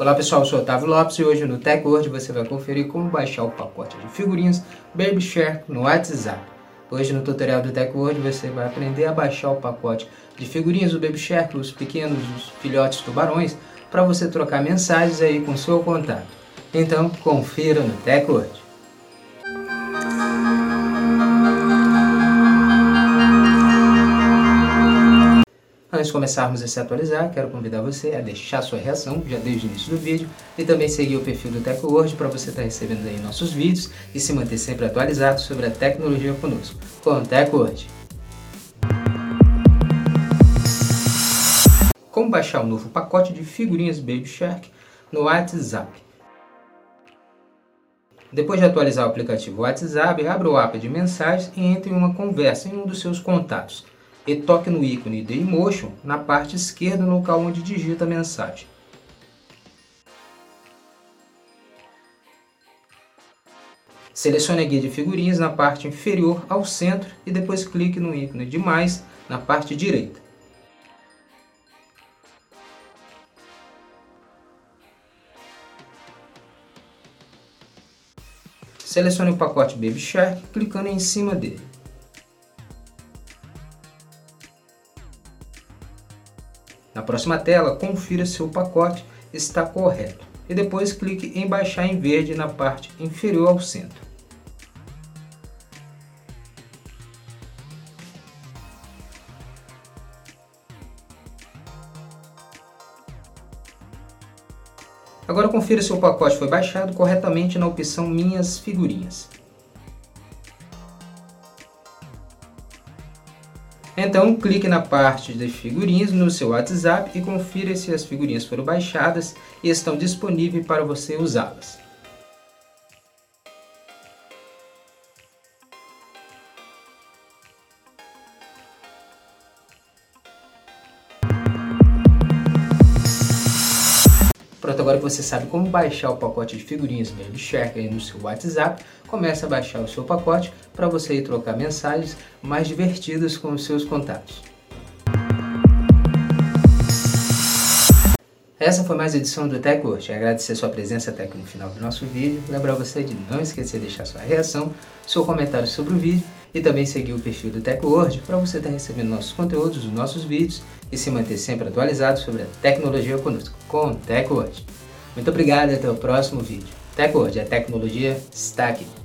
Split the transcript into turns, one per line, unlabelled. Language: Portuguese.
Olá pessoal, eu sou Otávio Lopes e hoje no TechWord você vai conferir como baixar o pacote de figurinhas Baby Shark no WhatsApp. Hoje no tutorial do TechWord você vai aprender a baixar o pacote de figurinhas do Baby Shark, os pequenos, os filhotes tubarões, para você trocar mensagens aí com seu contato. Então confira no TechWord. Antes de começarmos a se atualizar, quero convidar você a deixar sua reação já desde o início do vídeo e também seguir o perfil do TecWord para você estar recebendo aí nossos vídeos e se manter sempre atualizado sobre a tecnologia conosco. Com o TecWord. Como baixar o novo pacote de figurinhas Baby Shark no WhatsApp. Depois de atualizar o aplicativo WhatsApp, abra o app de mensagens e entre em uma conversa em um dos seus contatos e toque no ícone de na parte esquerda no local onde digita a mensagem. Selecione a guia de figurinhas na parte inferior ao centro e depois clique no ícone de mais na parte direita. Selecione o pacote Baby Shark clicando em cima dele. Na próxima tela, confira se o pacote está correto e depois clique em baixar em verde na parte inferior ao centro. Agora confira se o pacote foi baixado corretamente na opção Minhas Figurinhas. Então clique na parte de figurinhas no seu WhatsApp e confira se as figurinhas foram baixadas e estão disponíveis para você usá-las. Pronto, agora que você sabe como baixar o pacote de figurinhas Baby Shark aí no seu WhatsApp, comece a baixar o seu pacote para você ir trocar mensagens mais divertidas com os seus contatos. Essa foi mais a edição do TechWord. Agradecer sua presença até aqui no final do nosso vídeo. Lembrar você de não esquecer de deixar sua reação, seu comentário sobre o vídeo e também seguir o perfil do TechWord para você estar recebendo nossos conteúdos, os nossos vídeos e se manter sempre atualizado sobre a tecnologia conosco, com TechWord. Muito obrigado e até o próximo vídeo. TechWord, a tecnologia está aqui.